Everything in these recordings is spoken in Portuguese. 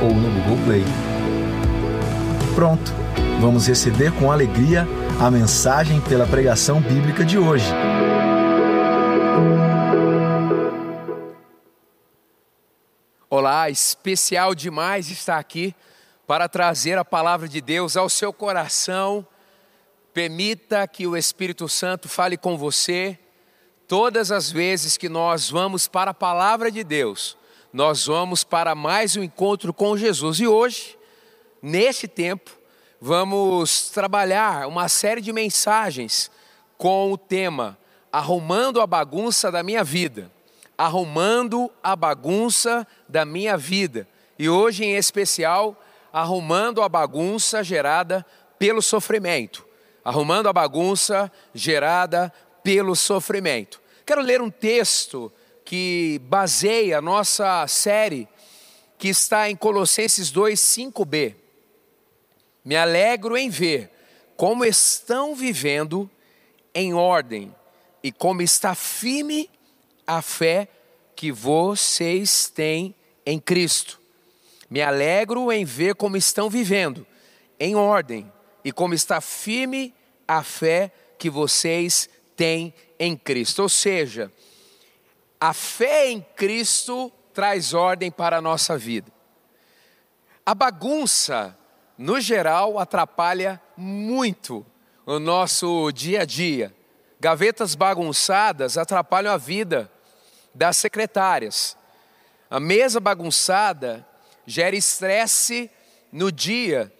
ou no Google Play. Pronto, vamos receber com alegria a mensagem pela pregação bíblica de hoje. Olá, especial demais estar aqui para trazer a palavra de Deus ao seu coração. Permita que o Espírito Santo fale com você. Todas as vezes que nós vamos para a palavra de Deus, nós vamos para mais um encontro com Jesus. E hoje, neste tempo, vamos trabalhar uma série de mensagens com o tema Arrumando a bagunça da minha vida. Arrumando a bagunça da minha vida. E hoje, em especial, arrumando a bagunça gerada pelo sofrimento. Arrumando a bagunça gerada pelo sofrimento. Quero ler um texto que baseia a nossa série, que está em Colossenses 2, 5b. Me alegro em ver como estão vivendo em ordem e como está firme a fé que vocês têm em Cristo. Me alegro em ver como estão vivendo em ordem e como está firme a fé que vocês têm em Cristo. Ou seja, a fé em Cristo traz ordem para a nossa vida. A bagunça no geral, atrapalha muito o nosso dia a dia. Gavetas bagunçadas atrapalham a vida das secretárias. A mesa bagunçada gera estresse no dia,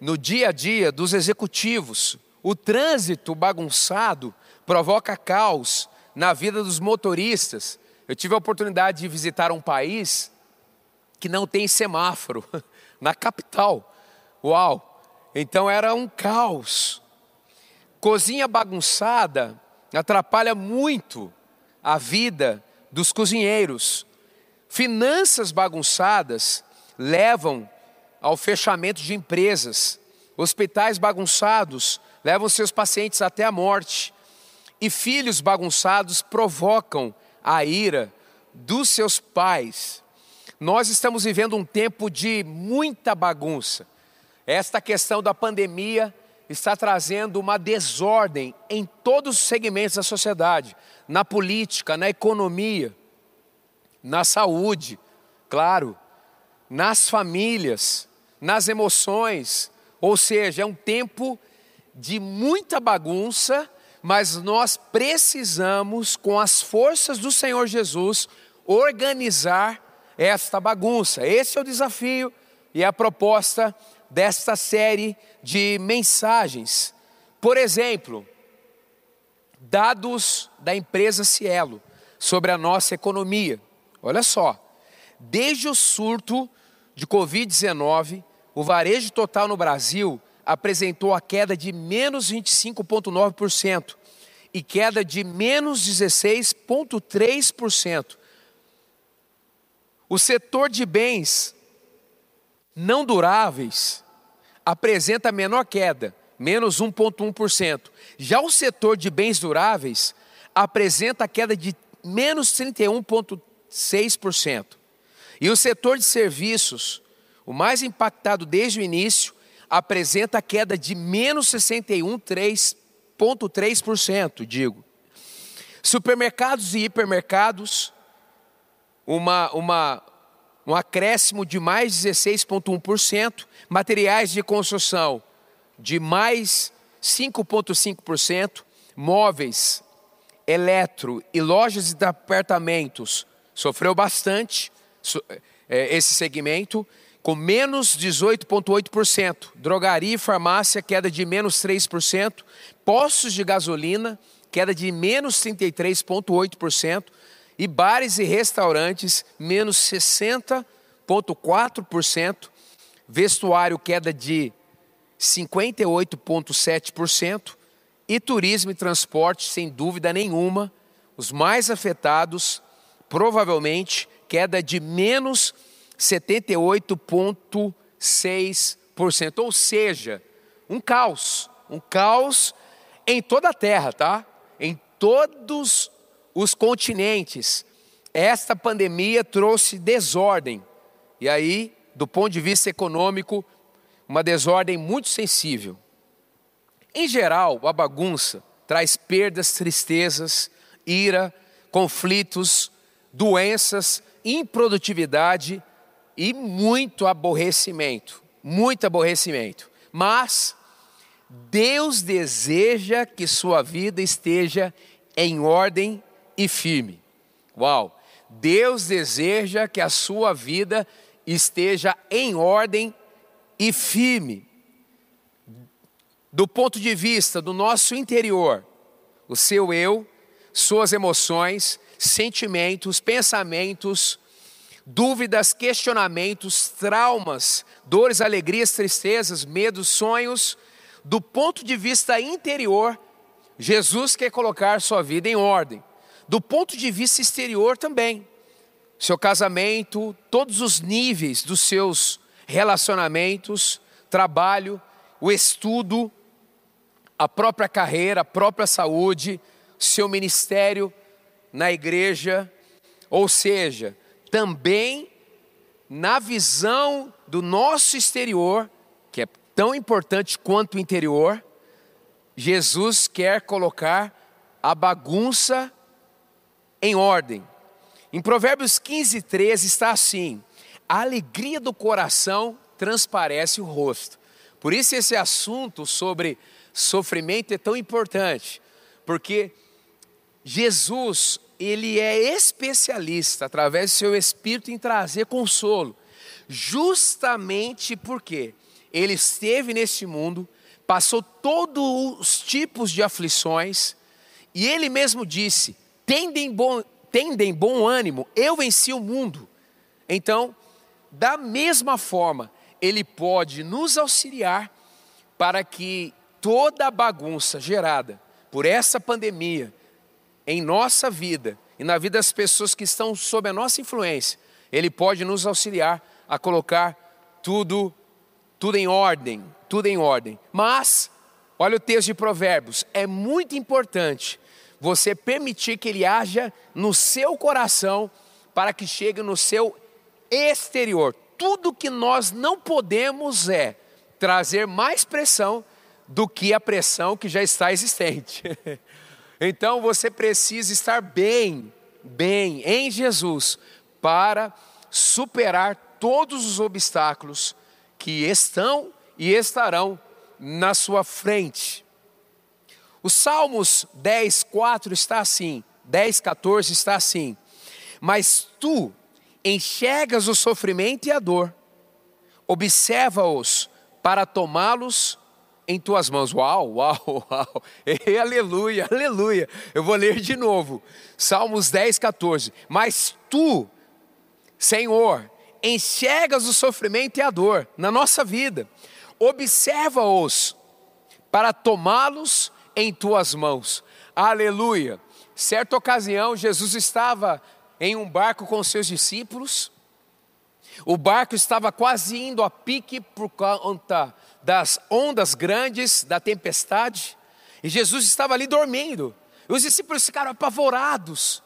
no dia a dia dos executivos. O trânsito bagunçado provoca caos na vida dos motoristas. Eu tive a oportunidade de visitar um país que não tem semáforo, na capital. Uau! Então era um caos. Cozinha bagunçada atrapalha muito a vida dos cozinheiros. Finanças bagunçadas levam ao fechamento de empresas. Hospitais bagunçados levam seus pacientes até a morte. E filhos bagunçados provocam a ira dos seus pais. Nós estamos vivendo um tempo de muita bagunça. Esta questão da pandemia está trazendo uma desordem em todos os segmentos da sociedade, na política, na economia, na saúde, claro, nas famílias, nas emoções. Ou seja, é um tempo de muita bagunça, mas nós precisamos, com as forças do Senhor Jesus, organizar esta bagunça. Esse é o desafio e a proposta desta série de mensagens. Por exemplo, dados da empresa Cielo sobre a nossa economia. Olha só, desde o surto de Covid-19, o varejo total no Brasil apresentou a queda de menos 25,9% e queda de menos 16,3%. O setor de bens não duráveis apresenta menor queda, menos 1,1%. Já o setor de bens duráveis apresenta queda de menos 31,6%. E o setor de serviços, o mais impactado desde o início, apresenta queda de menos 61,3%, digo. Supermercados e hipermercados, uma, uma, um acréscimo de mais 16,1%, materiais de construção de mais 5,5%, móveis, eletro e lojas de apartamentos sofreu bastante é, esse segmento, com menos 18,8%, drogaria e farmácia, queda de menos 3%, postos de gasolina, queda de menos 33,8%, e bares e restaurantes, menos 60,8%. 28,4%, vestuário queda de 58,7% e turismo e transporte, sem dúvida nenhuma, os mais afetados, provavelmente queda de menos 78,6%, ou seja, um caos, um caos em toda a terra, tá? Em todos os continentes. Esta pandemia trouxe desordem. E aí, do ponto de vista econômico, uma desordem muito sensível. Em geral, a bagunça traz perdas, tristezas, ira, conflitos, doenças, improdutividade e muito aborrecimento. Muito aborrecimento. Mas Deus deseja que sua vida esteja em ordem e firme. Uau! Deus deseja que a sua vida esteja em ordem e firme. Do ponto de vista do nosso interior, o seu eu, suas emoções, sentimentos, pensamentos, dúvidas, questionamentos, traumas, dores, alegrias, tristezas, medos, sonhos, do ponto de vista interior, Jesus quer colocar sua vida em ordem. Do ponto de vista exterior também. Seu casamento, todos os níveis dos seus relacionamentos, trabalho, o estudo, a própria carreira, a própria saúde, seu ministério na igreja, ou seja, também na visão do nosso exterior, que é tão importante quanto o interior, Jesus quer colocar a bagunça em ordem. Em Provérbios 15, 13 está assim: a alegria do coração transparece o rosto. Por isso, esse assunto sobre sofrimento é tão importante, porque Jesus, ele é especialista, através do seu Espírito, em trazer consolo, justamente porque ele esteve neste mundo, passou todos os tipos de aflições, e ele mesmo disse: tendem bom, tendem bom ânimo, eu venci o mundo. Então, da mesma forma, ele pode nos auxiliar para que toda a bagunça gerada por essa pandemia em nossa vida e na vida das pessoas que estão sob a nossa influência, ele pode nos auxiliar a colocar tudo tudo em ordem, tudo em ordem. Mas, olha o texto de Provérbios, é muito importante você permitir que ele haja no seu coração para que chegue no seu exterior. Tudo que nós não podemos é trazer mais pressão do que a pressão que já está existente. então você precisa estar bem, bem em Jesus para superar todos os obstáculos que estão e estarão na sua frente. Os Salmos 10, 4 está assim, 10, 14 está assim. Mas tu enxergas o sofrimento e a dor, observa-os para tomá-los em tuas mãos. Uau, uau, uau. Aleluia, aleluia. Eu vou ler de novo. Salmos 10, 14. Mas tu, Senhor, enxergas o sofrimento e a dor na nossa vida, observa-os para tomá-los em tuas mãos. Aleluia. Certa ocasião, Jesus estava em um barco com seus discípulos. O barco estava quase indo a pique por conta das ondas grandes, da tempestade. E Jesus estava ali dormindo. E os discípulos ficaram apavorados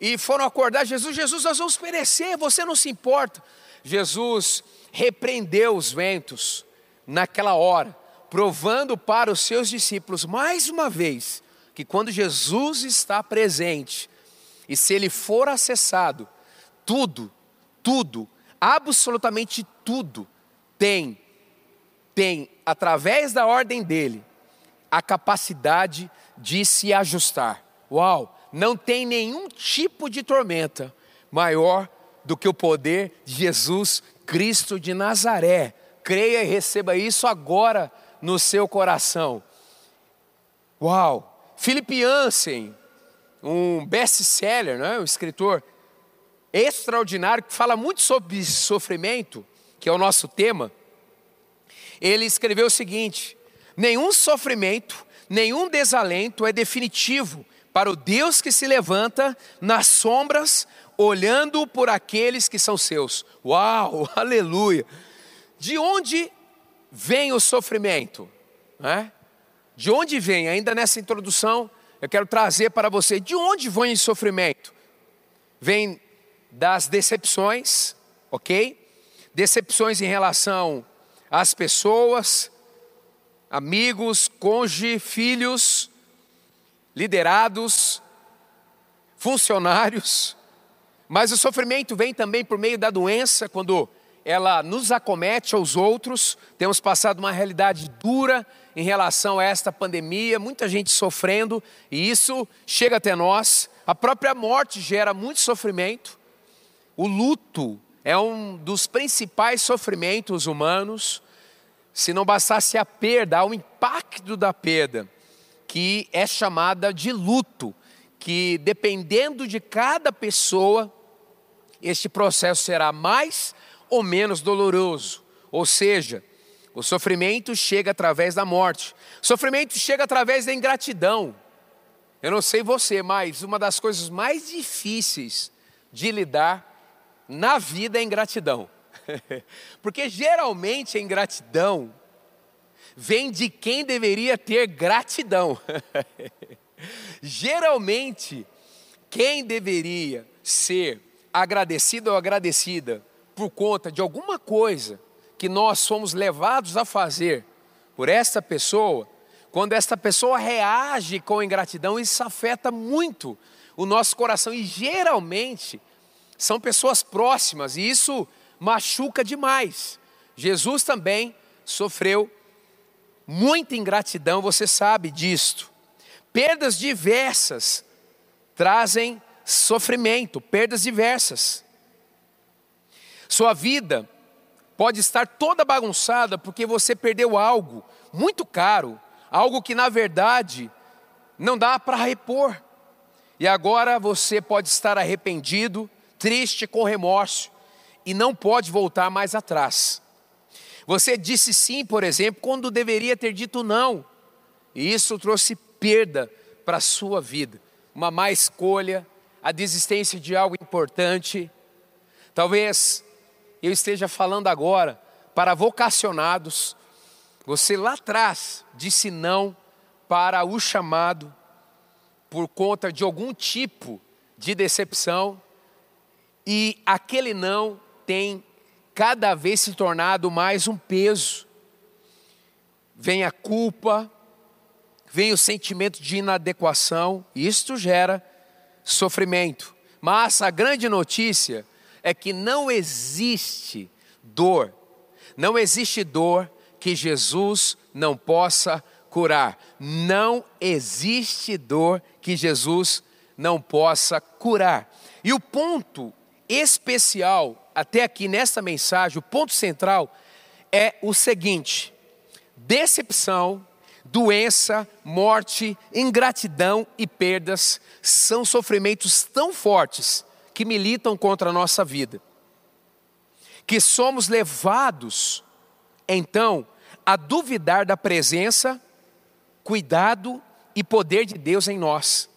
e foram acordar Jesus, Jesus, nós vamos perecer, você não se importa. Jesus repreendeu os ventos naquela hora, provando para os seus discípulos mais uma vez que quando Jesus está presente e se ele for acessado, tudo, tudo, absolutamente tudo tem tem através da ordem dele a capacidade de se ajustar. Uau! não tem nenhum tipo de tormenta maior do que o poder de Jesus Cristo de Nazaré. Creia e receba isso agora no seu coração. Uau! Philip Jansen, um best-seller, não é? um escritor, extraordinário que fala muito sobre sofrimento, que é o nosso tema. Ele escreveu o seguinte: nenhum sofrimento, nenhum desalento é definitivo para o Deus que se levanta nas sombras, olhando por aqueles que são seus. Uau, aleluia! De onde vem o sofrimento? Né? De onde vem? Ainda nessa introdução, eu quero trazer para você de onde vem o sofrimento. Vem das decepções, ok? Decepções em relação às pessoas, amigos, cônjuge, filhos, liderados, funcionários. Mas o sofrimento vem também por meio da doença, quando ela nos acomete aos outros. Temos passado uma realidade dura em relação a esta pandemia, muita gente sofrendo, e isso chega até nós. A própria morte gera muito sofrimento. O luto é um dos principais sofrimentos humanos. Se não bastasse a perda, há o impacto da perda, que é chamada de luto, que dependendo de cada pessoa, este processo será mais ou menos doloroso. Ou seja, o sofrimento chega através da morte. O sofrimento chega através da ingratidão. Eu não sei você, mas uma das coisas mais difíceis de lidar na vida é ingratidão. Porque geralmente a ingratidão vem de quem deveria ter gratidão. geralmente, quem deveria ser agradecido ou agradecida por conta de alguma coisa que nós somos levados a fazer por esta pessoa, quando esta pessoa reage com ingratidão, isso afeta muito o nosso coração e geralmente são pessoas próximas e isso machuca demais. Jesus também sofreu muita ingratidão, você sabe disto. Perdas diversas trazem sofrimento, perdas diversas. Sua vida pode estar toda bagunçada porque você perdeu algo muito caro, algo que na verdade não dá para repor. E agora você pode estar arrependido, triste, com remorso e não pode voltar mais atrás. Você disse sim, por exemplo, quando deveria ter dito não, e isso trouxe perda para a sua vida, uma má escolha, a desistência de algo importante. Talvez eu esteja falando agora para vocacionados. Você lá atrás disse não para o chamado por conta de algum tipo de decepção e aquele não tem cada vez se tornado mais um peso. Vem a culpa, vem o sentimento de inadequação, e isto gera sofrimento. Mas a grande notícia é que não existe dor, não existe dor que Jesus não possa curar. Não existe dor que Jesus não possa curar. E o ponto especial, até aqui nesta mensagem, o ponto central é o seguinte: decepção, doença, morte, ingratidão e perdas são sofrimentos tão fortes que militam contra a nossa vida. Que somos levados, então, a duvidar da presença, cuidado e poder de Deus em nós.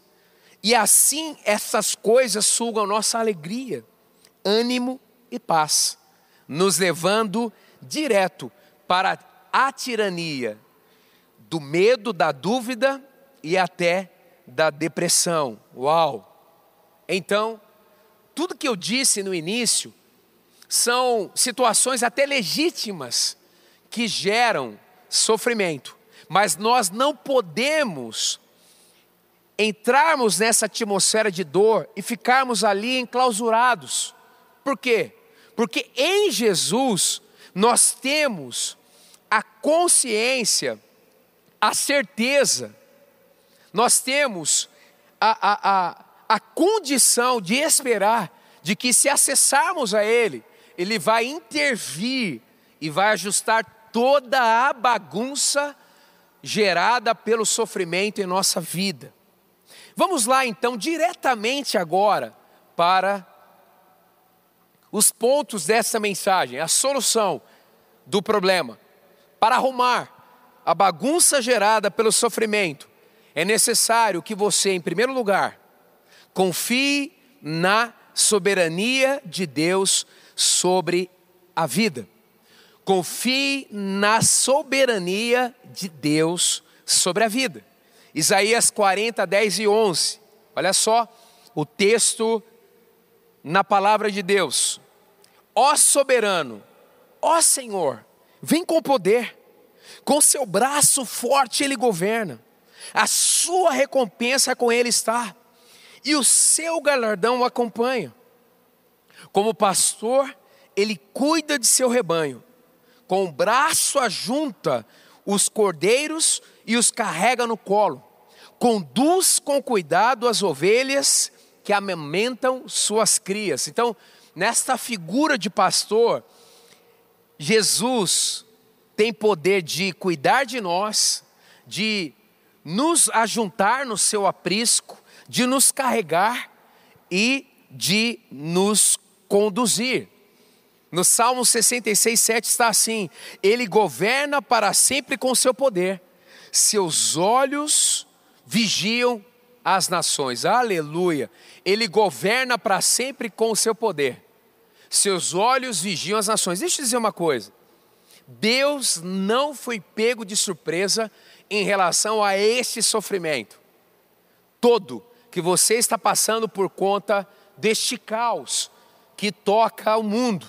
E assim essas coisas sugam nossa alegria, ânimo e paz, nos levando direto para a tirania do medo, da dúvida e até da depressão. Uau! Então, tudo que eu disse no início são situações até legítimas que geram sofrimento, mas nós não podemos entrarmos nessa atmosfera de dor e ficarmos ali enclausurados. Por quê? Porque em Jesus nós temos a consciência, a certeza, nós temos a, a, a a condição de esperar de que se acessarmos a Ele, Ele vai intervir e vai ajustar toda a bagunça gerada pelo sofrimento em nossa vida. Vamos lá então, diretamente agora, para os pontos dessa mensagem, a solução do problema. Para arrumar a bagunça gerada pelo sofrimento, é necessário que você, em primeiro lugar, confie na soberania de Deus sobre a vida. Confie na soberania de Deus sobre a vida. Isaías 40, 10 e 11. Olha só o texto na palavra de Deus. Ó soberano, ó Senhor, vem com poder, com seu braço forte ele governa, a sua recompensa com ele está, e o seu galardão o acompanha. Como pastor, ele cuida de seu rebanho, com o braço ajunta os cordeiros e os carrega no colo, conduz com cuidado as ovelhas que amamentam suas crias. Então, nesta figura de pastor, Jesus tem poder de cuidar de nós, de nos ajuntar no seu aprisco, de nos carregar e de nos conduzir. No Salmo 66, 7 está assim: Ele governa para sempre com seu poder, seus olhos vigiam as nações. Aleluia. Ele governa para sempre com o seu poder. Seus olhos vigiam as nações. Deixa eu dizer uma coisa. Deus não foi pego de surpresa em relação a este sofrimento todo que você está passando por conta deste caos que toca o mundo.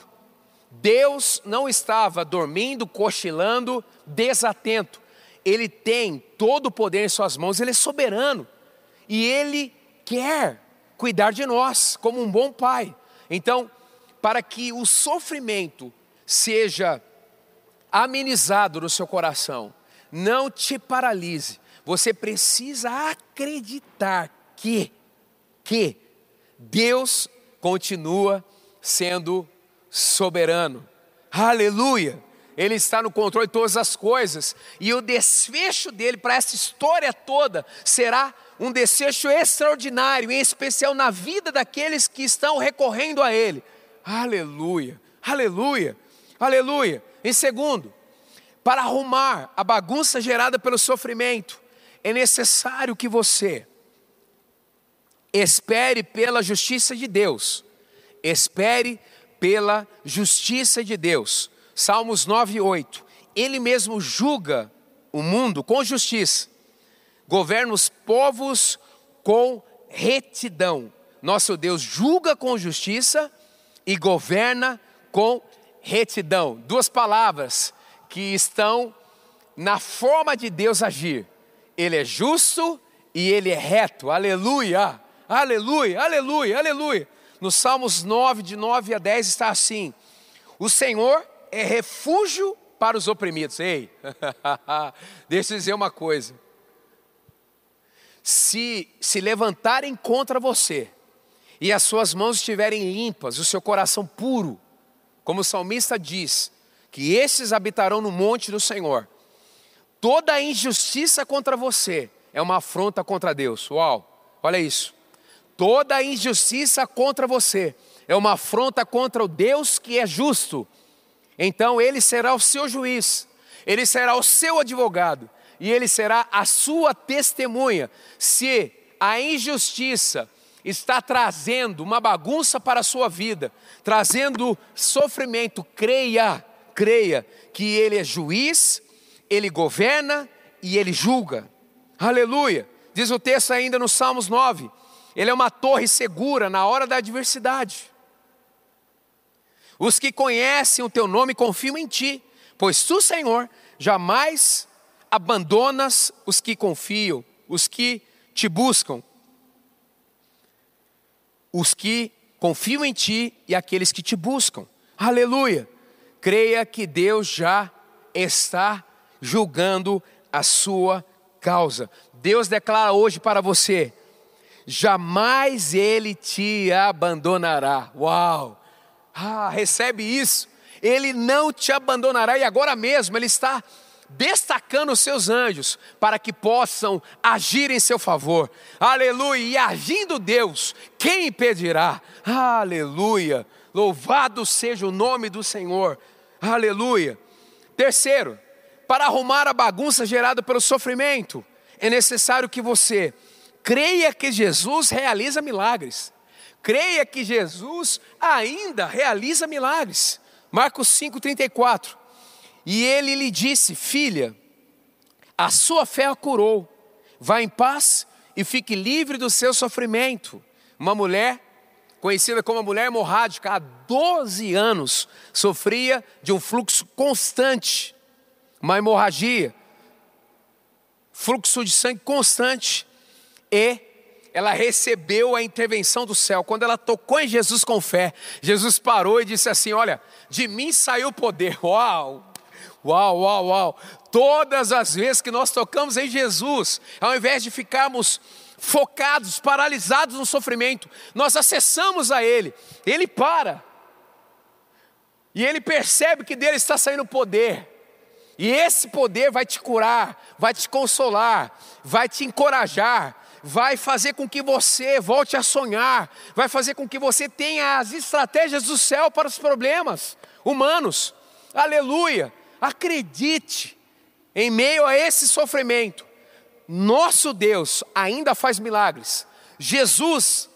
Deus não estava dormindo, cochilando, desatento. Ele tem todo o poder em suas mãos, ele é soberano e Ele quer cuidar de nós como um bom pai. Então, para que o sofrimento seja amenizado no seu coração, não te paralise. Você precisa acreditar que que Deus continua sendo soberano. Aleluia! Ele está no controle de todas as coisas, e o desfecho dele para essa história toda será um desfecho extraordinário, em especial na vida daqueles que estão recorrendo a Ele. Aleluia, aleluia, aleluia. Em segundo, para arrumar a bagunça gerada pelo sofrimento, é necessário que você espere pela justiça de Deus. Espere pela justiça de Deus. Salmos 9 e 8. Ele mesmo julga o mundo com justiça governa os povos com retidão. Nosso Deus julga com justiça e governa com retidão. Duas palavras que estão na forma de Deus agir. Ele é justo e ele é reto. Aleluia! Aleluia! Aleluia! Aleluia! No Salmos 9, de 9 a 10 está assim: O Senhor é refúgio para os oprimidos. Ei, deixa eu dizer uma coisa se se levantarem contra você e as suas mãos estiverem limpas, o seu coração puro, como o salmista diz, que esses habitarão no monte do Senhor. Toda injustiça contra você é uma afronta contra Deus. Uau, olha isso. Toda injustiça contra você é uma afronta contra o Deus que é justo. Então ele será o seu juiz, ele será o seu advogado, e ele será a sua testemunha. Se a injustiça está trazendo uma bagunça para a sua vida, trazendo sofrimento, creia, creia que ele é juiz, ele governa e ele julga. Aleluia. Diz o texto ainda no Salmos 9: Ele é uma torre segura na hora da adversidade. Os que conhecem o teu nome confiam em ti, pois tu, Senhor, jamais abandonas os que confiam, os que te buscam, os que confiam em ti e aqueles que te buscam. Aleluia! Creia que Deus já está julgando a sua causa. Deus declara hoje para você: jamais Ele te abandonará. Uau! Ah, recebe isso. Ele não te abandonará e agora mesmo Ele está destacando os seus anjos para que possam agir em seu favor. Aleluia! E agindo Deus, quem impedirá? Aleluia! Louvado seja o nome do Senhor. Aleluia. Terceiro, para arrumar a bagunça gerada pelo sofrimento, é necessário que você creia que Jesus realiza milagres. Creia que Jesus ainda realiza milagres. Marcos 5,34. E ele lhe disse: Filha, a sua fé a curou. Vá em paz e fique livre do seu sofrimento. Uma mulher, conhecida como a mulher hemorrágica, há 12 anos, sofria de um fluxo constante, uma hemorragia, fluxo de sangue constante, e ela recebeu a intervenção do céu. Quando ela tocou em Jesus com fé, Jesus parou e disse assim: Olha, de mim saiu o poder. Uau! Uau, uau, uau. Todas as vezes que nós tocamos em Jesus, ao invés de ficarmos focados, paralisados no sofrimento, nós acessamos a Ele, Ele para, e Ele percebe que dele está saindo poder, e esse poder vai te curar, vai te consolar, vai te encorajar, vai fazer com que você volte a sonhar, vai fazer com que você tenha as estratégias do céu para os problemas humanos. Aleluia! Acredite, em meio a esse sofrimento, nosso Deus ainda faz milagres. Jesus,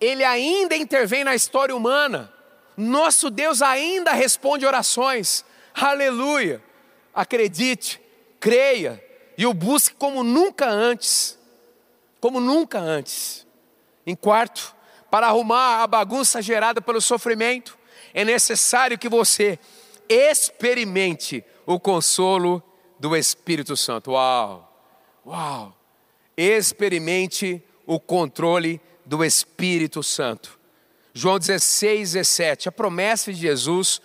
ele ainda intervém na história humana. Nosso Deus ainda responde orações. Aleluia! Acredite, creia e o busque como nunca antes como nunca antes. Em quarto, para arrumar a bagunça gerada pelo sofrimento, é necessário que você experimente o consolo do Espírito Santo. Uau! Uau! Experimente o controle do Espírito Santo. João 16, 17, a promessa de Jesus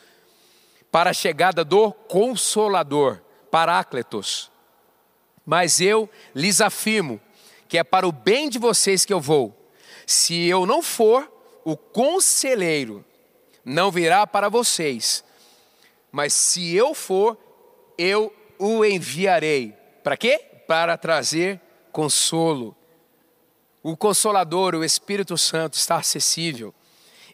para a chegada do Consolador, Parácletos. Mas eu lhes afirmo que é para o bem de vocês que eu vou. Se eu não for, o conselheiro não virá para vocês. Mas se eu for, eu o enviarei. Para quê? Para trazer consolo. O Consolador, o Espírito Santo, está acessível.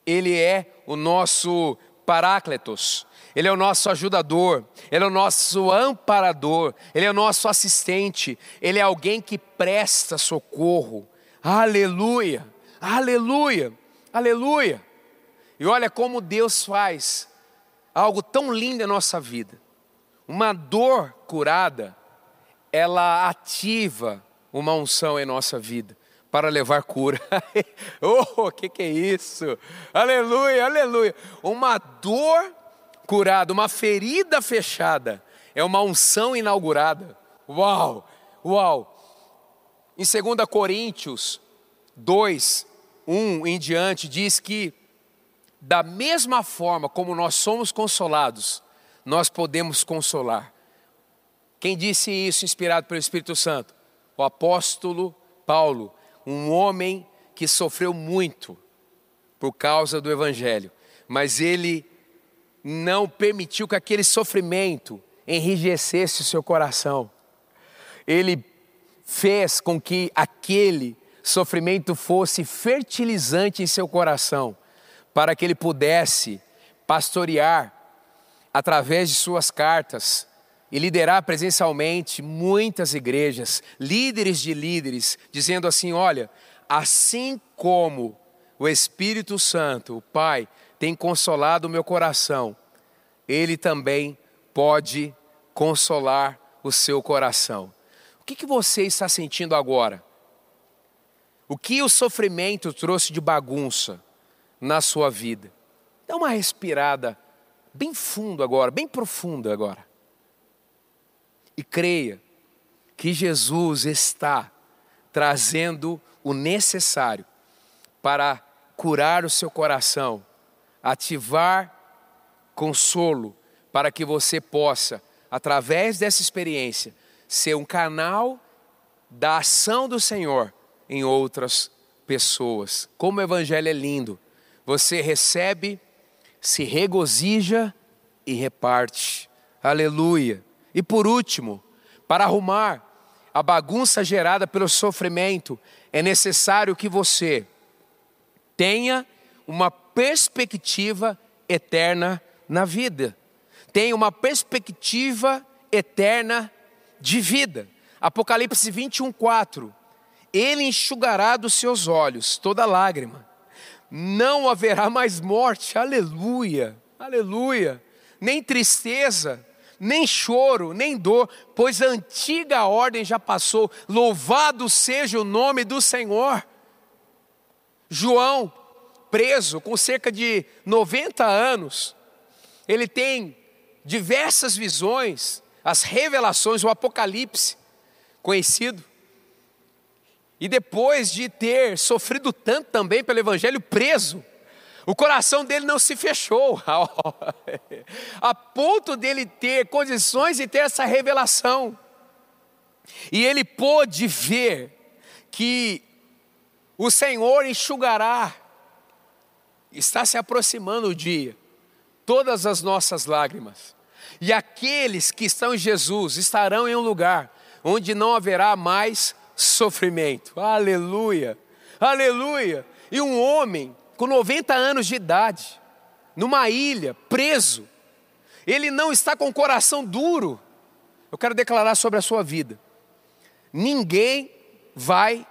Ele é o nosso Parácletos. Ele é o nosso ajudador, Ele é o nosso amparador, Ele é o nosso assistente, Ele é alguém que presta socorro. Aleluia, aleluia, aleluia. E olha como Deus faz algo tão lindo em nossa vida. Uma dor curada, ela ativa uma unção em nossa vida para levar cura. oh, o que, que é isso? Aleluia, aleluia. Uma dor curada, uma ferida fechada, é uma unção inaugurada. Uau, uau. Em 2 Coríntios 2, 1 em diante, diz que, da mesma forma como nós somos consolados, nós podemos consolar. Quem disse isso, inspirado pelo Espírito Santo? O apóstolo Paulo, um homem que sofreu muito por causa do Evangelho, mas ele não permitiu que aquele sofrimento enrijecesse o seu coração. Ele fez com que aquele sofrimento fosse fertilizante em seu coração, para que ele pudesse pastorear através de suas cartas e liderar presencialmente muitas igrejas, líderes de líderes, dizendo assim: olha, assim como o Espírito Santo, o Pai, tem consolado o meu coração, Ele também pode consolar o seu coração. O que, que você está sentindo agora? O que o sofrimento trouxe de bagunça na sua vida? Dá uma respirada bem fundo agora, bem profunda agora. E creia que Jesus está trazendo o necessário para curar o seu coração ativar consolo para que você possa, através dessa experiência, ser um canal da ação do Senhor em outras pessoas. Como o Evangelho é lindo! Você recebe, se regozija e reparte. Aleluia! E por último, para arrumar a bagunça gerada pelo sofrimento, é necessário que você tenha uma perspectiva eterna na vida, tem uma perspectiva eterna de vida. Apocalipse 21, 4. Ele enxugará dos seus olhos toda lágrima, não haverá mais morte, aleluia, aleluia, nem tristeza, nem choro, nem dor, pois a antiga ordem já passou, louvado seja o nome do Senhor. João, preso com cerca de 90 anos, ele tem diversas visões, as revelações, o Apocalipse, conhecido. E depois de ter sofrido tanto também pelo Evangelho, preso, o coração dele não se fechou, a ponto dele ter condições de ter essa revelação. E ele pôde ver que o Senhor enxugará, está se aproximando o dia, todas as nossas lágrimas. E aqueles que estão em Jesus estarão em um lugar onde não haverá mais sofrimento. Aleluia, aleluia. E um homem com 90 anos de idade, numa ilha, preso, ele não está com o coração duro. Eu quero declarar sobre a sua vida: ninguém vai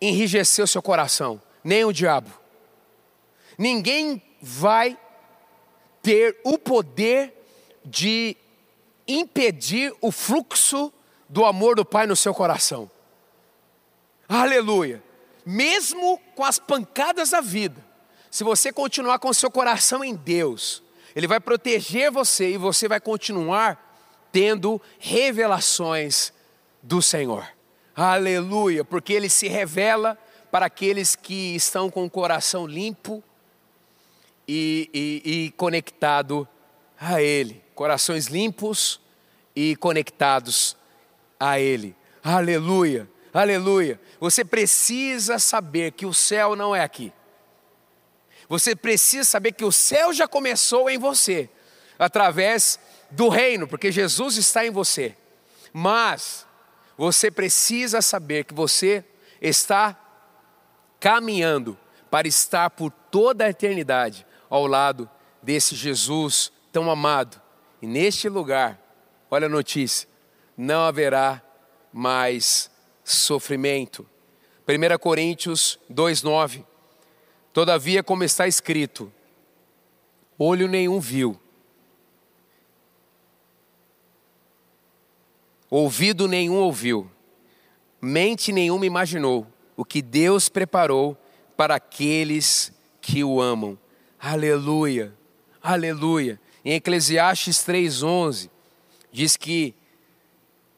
enrijecer o seu coração, nem o diabo. Ninguém vai ter o poder de impedir o fluxo do amor do Pai no seu coração. Aleluia. Mesmo com as pancadas da vida, se você continuar com o seu coração em Deus, Ele vai proteger você e você vai continuar tendo revelações do Senhor. Aleluia, porque Ele se revela para aqueles que estão com o coração limpo e, e, e conectado a Ele. Corações limpos e conectados a Ele. Aleluia, aleluia. Você precisa saber que o céu não é aqui. Você precisa saber que o céu já começou em você, através do reino, porque Jesus está em você. Mas você precisa saber que você está caminhando para estar por toda a eternidade ao lado desse Jesus tão amado. E neste lugar, olha a notícia: não haverá mais sofrimento. 1 Coríntios 2,9 Todavia, como está escrito, olho nenhum viu, ouvido nenhum ouviu, mente nenhuma imaginou o que Deus preparou para aqueles que o amam. Aleluia, aleluia. Em Eclesiastes 3,11, diz que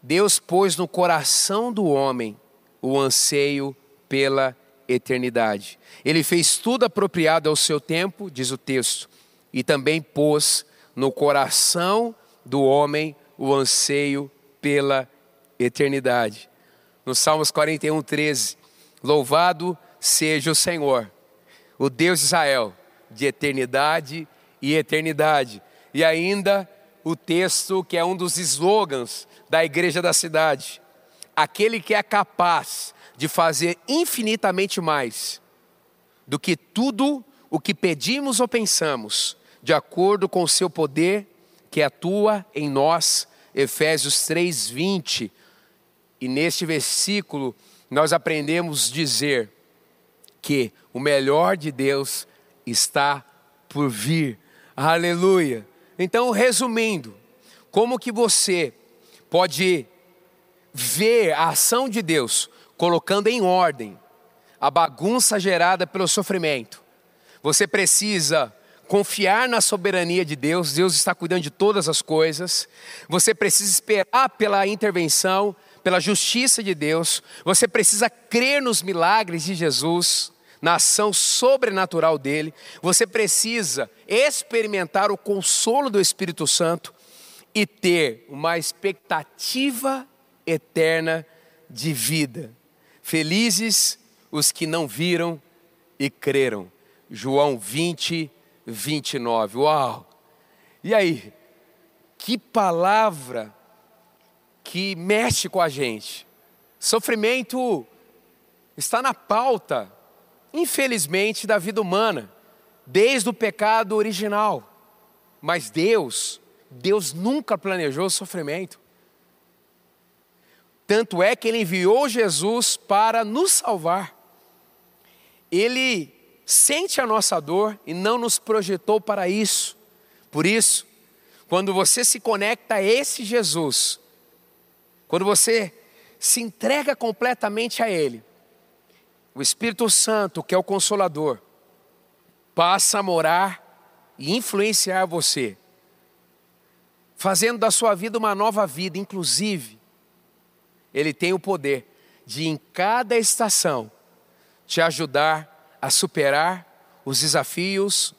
Deus pôs no coração do homem o anseio pela eternidade. Ele fez tudo apropriado ao seu tempo, diz o texto, e também pôs no coração do homem o anseio pela eternidade. No Salmos 41, 13, louvado seja o Senhor, o Deus de Israel de eternidade e eternidade. E ainda o texto que é um dos slogans da igreja da cidade: aquele que é capaz de fazer infinitamente mais do que tudo o que pedimos ou pensamos, de acordo com o seu poder que atua em nós. Efésios 3:20. E neste versículo nós aprendemos dizer que o melhor de Deus está por vir. Aleluia. Então, resumindo, como que você pode ver a ação de Deus colocando em ordem a bagunça gerada pelo sofrimento? Você precisa confiar na soberania de Deus, Deus está cuidando de todas as coisas. Você precisa esperar pela intervenção, pela justiça de Deus. Você precisa crer nos milagres de Jesus na ação sobrenatural dele, você precisa experimentar o consolo do Espírito Santo e ter uma expectativa eterna de vida. Felizes os que não viram e creram. João 20, 29. Uau! E aí? Que palavra que mexe com a gente. Sofrimento está na pauta infelizmente, da vida humana, desde o pecado original. Mas Deus, Deus nunca planejou sofrimento. Tanto é que Ele enviou Jesus para nos salvar. Ele sente a nossa dor e não nos projetou para isso. Por isso, quando você se conecta a esse Jesus, quando você se entrega completamente a Ele, o Espírito Santo, que é o Consolador, passa a morar e influenciar você, fazendo da sua vida uma nova vida, inclusive, Ele tem o poder de, em cada estação, te ajudar a superar os desafios,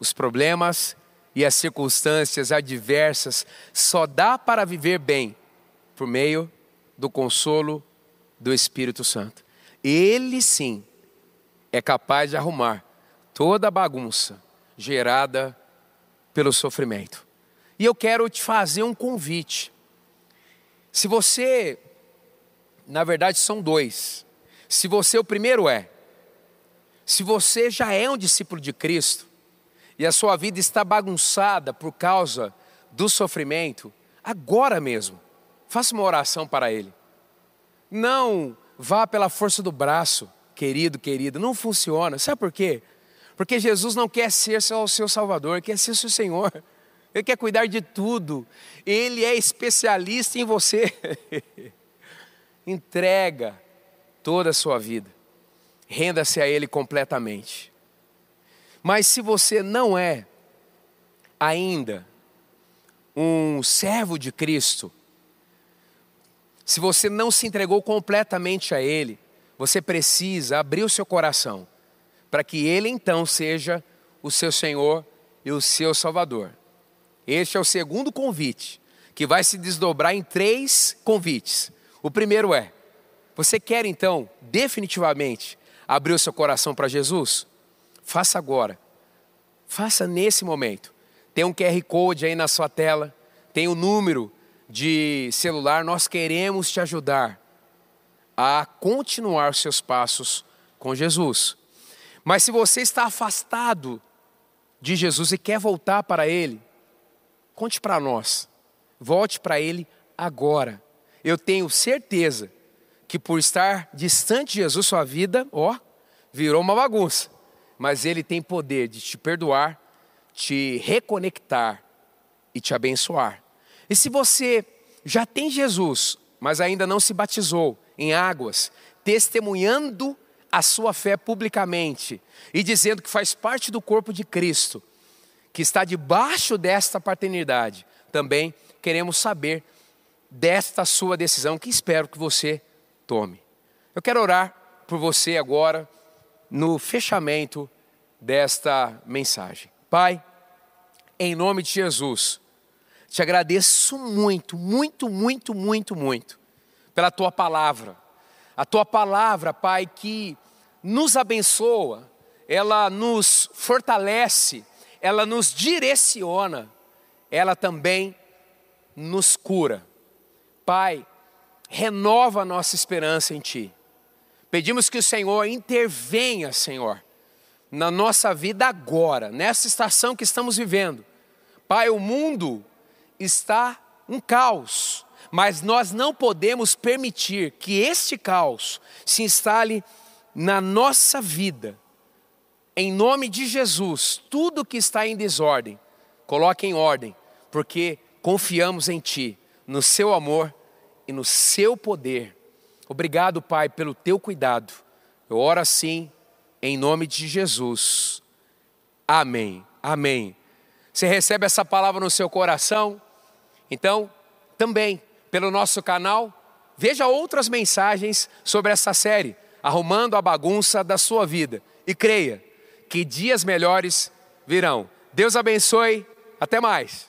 os problemas e as circunstâncias adversas. Só dá para viver bem por meio do consolo do Espírito Santo. Ele sim é capaz de arrumar toda a bagunça gerada pelo sofrimento. E eu quero te fazer um convite. Se você, na verdade são dois. Se você, o primeiro é, se você já é um discípulo de Cristo e a sua vida está bagunçada por causa do sofrimento, agora mesmo, faça uma oração para Ele. Não vá pela força do braço, querido, querido, não funciona. Sabe por quê? Porque Jesus não quer ser só o seu Salvador, quer ser o seu Senhor. Ele quer cuidar de tudo. Ele é especialista em você. Entrega toda a sua vida. Renda-se a Ele completamente. Mas se você não é ainda um servo de Cristo, se você não se entregou completamente a Ele, você precisa abrir o seu coração para que Ele então seja o seu Senhor e o seu Salvador. Este é o segundo convite, que vai se desdobrar em três convites. O primeiro é: você quer então definitivamente abrir o seu coração para Jesus? Faça agora. Faça nesse momento. Tem um QR Code aí na sua tela, tem o um número de celular, nós queremos te ajudar a continuar os seus passos com Jesus. Mas se você está afastado de Jesus e quer voltar para Ele, conte para nós. Volte para Ele agora. Eu tenho certeza que por estar distante de Jesus, sua vida, ó, virou uma bagunça. Mas Ele tem poder de te perdoar, te reconectar e te abençoar. E se você já tem Jesus, mas ainda não se batizou em águas, testemunhando a sua fé publicamente e dizendo que faz parte do corpo de Cristo, que está debaixo desta paternidade, também queremos saber desta sua decisão que espero que você tome. Eu quero orar por você agora no fechamento desta mensagem. Pai, em nome de Jesus, te agradeço muito, muito, muito, muito, muito pela tua palavra. A tua palavra, Pai, que nos abençoa, ela nos fortalece, ela nos direciona, ela também nos cura. Pai, renova a nossa esperança em Ti. Pedimos que o Senhor intervenha, Senhor, na nossa vida agora, nessa estação que estamos vivendo. Pai, o mundo está um caos, mas nós não podemos permitir que este caos se instale na nossa vida. Em nome de Jesus, tudo que está em desordem, coloque em ordem, porque confiamos em Ti, no Seu amor e no Seu poder. Obrigado, Pai, pelo Teu cuidado. Eu oro assim, em nome de Jesus. Amém. Amém. Você recebe essa palavra no seu coração? Então, também, pelo nosso canal, veja outras mensagens sobre essa série, arrumando a bagunça da sua vida. E creia que dias melhores virão. Deus abençoe. Até mais.